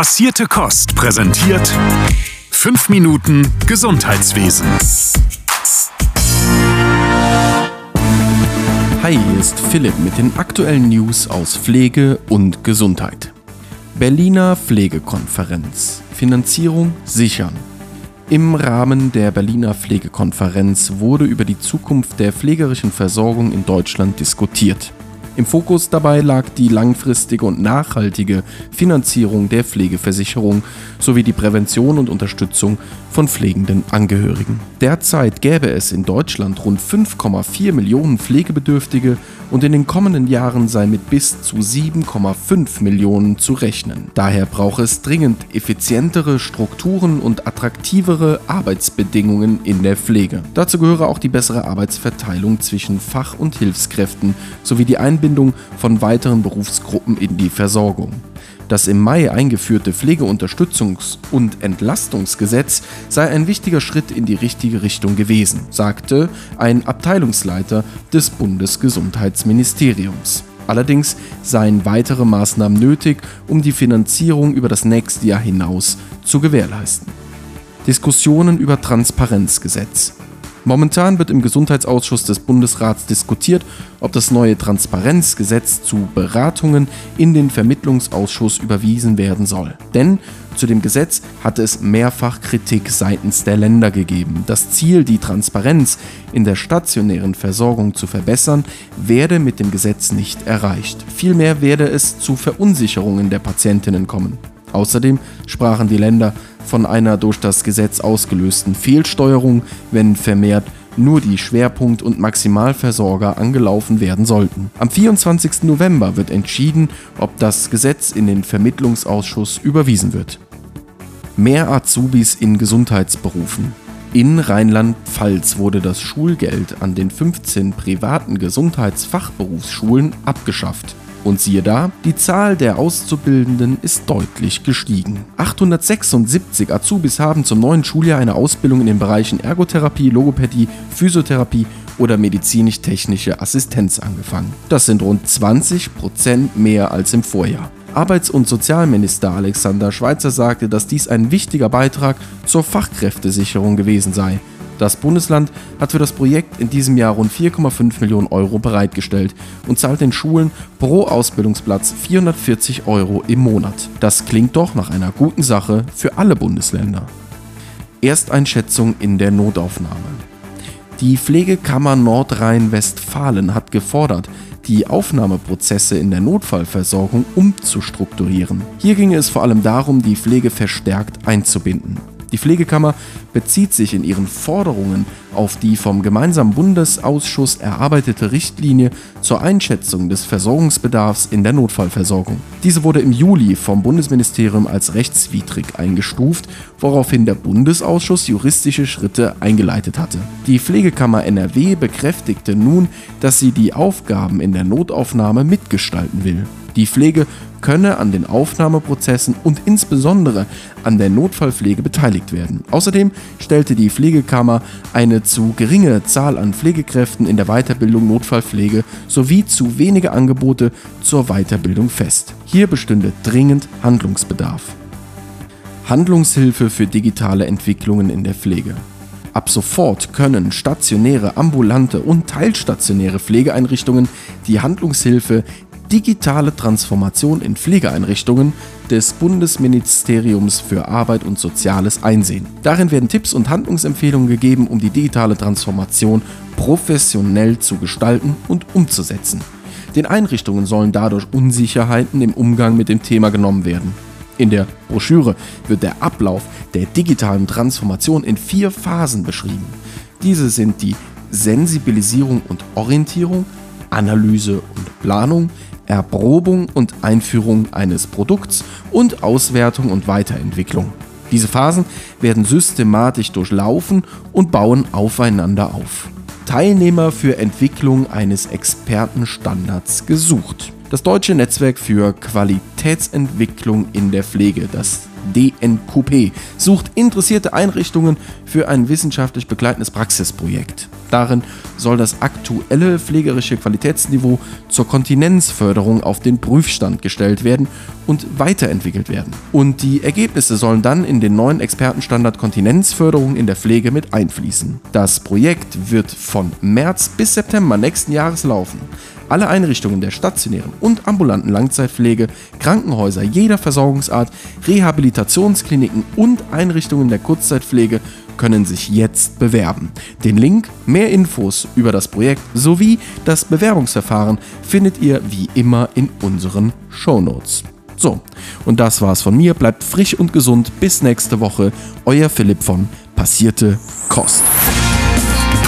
Passierte Kost präsentiert 5 Minuten Gesundheitswesen. Hi, hier ist Philipp mit den aktuellen News aus Pflege und Gesundheit. Berliner Pflegekonferenz. Finanzierung sichern. Im Rahmen der Berliner Pflegekonferenz wurde über die Zukunft der pflegerischen Versorgung in Deutschland diskutiert. Im Fokus dabei lag die langfristige und nachhaltige Finanzierung der Pflegeversicherung sowie die Prävention und Unterstützung von pflegenden Angehörigen. Derzeit gäbe es in Deutschland rund 5,4 Millionen Pflegebedürftige und in den kommenden Jahren sei mit bis zu 7,5 Millionen zu rechnen. Daher braucht es dringend effizientere Strukturen und attraktivere Arbeitsbedingungen in der Pflege. Dazu gehöre auch die bessere Arbeitsverteilung zwischen Fach- und Hilfskräften sowie die Einbindung von weiteren Berufsgruppen in die Versorgung. Das im Mai eingeführte Pflegeunterstützungs- und Entlastungsgesetz sei ein wichtiger Schritt in die richtige Richtung gewesen, sagte ein Abteilungsleiter des Bundesgesundheitsministeriums. Allerdings seien weitere Maßnahmen nötig, um die Finanzierung über das nächste Jahr hinaus zu gewährleisten. Diskussionen über Transparenzgesetz. Momentan wird im Gesundheitsausschuss des Bundesrats diskutiert, ob das neue Transparenzgesetz zu Beratungen in den Vermittlungsausschuss überwiesen werden soll. Denn zu dem Gesetz hatte es mehrfach Kritik seitens der Länder gegeben. Das Ziel, die Transparenz in der stationären Versorgung zu verbessern, werde mit dem Gesetz nicht erreicht. Vielmehr werde es zu Verunsicherungen der Patientinnen kommen. Außerdem sprachen die Länder von einer durch das Gesetz ausgelösten Fehlsteuerung, wenn vermehrt nur die Schwerpunkt- und Maximalversorger angelaufen werden sollten. Am 24. November wird entschieden, ob das Gesetz in den Vermittlungsausschuss überwiesen wird. Mehr Azubis in Gesundheitsberufen. In Rheinland-Pfalz wurde das Schulgeld an den 15 privaten Gesundheitsfachberufsschulen abgeschafft. Und siehe da, die Zahl der Auszubildenden ist deutlich gestiegen. 876 Azubis haben zum neuen Schuljahr eine Ausbildung in den Bereichen Ergotherapie, Logopädie, Physiotherapie oder medizinisch-technische Assistenz angefangen. Das sind rund 20 Prozent mehr als im Vorjahr. Arbeits- und Sozialminister Alexander Schweitzer sagte, dass dies ein wichtiger Beitrag zur Fachkräftesicherung gewesen sei. Das Bundesland hat für das Projekt in diesem Jahr rund 4,5 Millionen Euro bereitgestellt und zahlt den Schulen pro Ausbildungsplatz 440 Euro im Monat. Das klingt doch nach einer guten Sache für alle Bundesländer. Ersteinschätzung in der Notaufnahme. Die Pflegekammer Nordrhein-Westfalen hat gefordert, die Aufnahmeprozesse in der Notfallversorgung umzustrukturieren. Hier ginge es vor allem darum, die Pflege verstärkt einzubinden. Die Pflegekammer bezieht sich in ihren Forderungen auf die vom gemeinsamen Bundesausschuss erarbeitete Richtlinie zur Einschätzung des Versorgungsbedarfs in der Notfallversorgung. Diese wurde im Juli vom Bundesministerium als rechtswidrig eingestuft, woraufhin der Bundesausschuss juristische Schritte eingeleitet hatte. Die Pflegekammer NRW bekräftigte nun, dass sie die Aufgaben in der Notaufnahme mitgestalten will. Die Pflege könne an den Aufnahmeprozessen und insbesondere an der Notfallpflege beteiligt werden. Außerdem stellte die Pflegekammer eine zu geringe Zahl an Pflegekräften in der Weiterbildung Notfallpflege sowie zu wenige Angebote zur Weiterbildung fest. Hier bestünde dringend Handlungsbedarf. Handlungshilfe für digitale Entwicklungen in der Pflege. Ab sofort können stationäre, ambulante und teilstationäre Pflegeeinrichtungen die Handlungshilfe digitale Transformation in Pflegeeinrichtungen des Bundesministeriums für Arbeit und Soziales einsehen. Darin werden Tipps und Handlungsempfehlungen gegeben, um die digitale Transformation professionell zu gestalten und umzusetzen. Den Einrichtungen sollen dadurch Unsicherheiten im Umgang mit dem Thema genommen werden. In der Broschüre wird der Ablauf der digitalen Transformation in vier Phasen beschrieben. Diese sind die Sensibilisierung und Orientierung, Analyse und Planung, Erprobung und Einführung eines Produkts und Auswertung und Weiterentwicklung. Diese Phasen werden systematisch durchlaufen und bauen aufeinander auf. Teilnehmer für Entwicklung eines Expertenstandards gesucht. Das Deutsche Netzwerk für Qualitätsentwicklung in der Pflege, das DNQP sucht interessierte Einrichtungen für ein wissenschaftlich begleitendes Praxisprojekt. Darin soll das aktuelle pflegerische Qualitätsniveau zur Kontinenzförderung auf den Prüfstand gestellt werden und weiterentwickelt werden. Und die Ergebnisse sollen dann in den neuen Expertenstandard Kontinenzförderung in der Pflege mit einfließen. Das Projekt wird von März bis September nächsten Jahres laufen. Alle Einrichtungen der stationären und ambulanten Langzeitpflege, Krankenhäuser jeder Versorgungsart, Rehabilitationskliniken und Einrichtungen der Kurzzeitpflege können sich jetzt bewerben. Den Link, mehr Infos über das Projekt sowie das Bewerbungsverfahren findet ihr wie immer in unseren Shownotes. So, und das war's von mir. Bleibt frisch und gesund. Bis nächste Woche. Euer Philipp von Passierte Kost.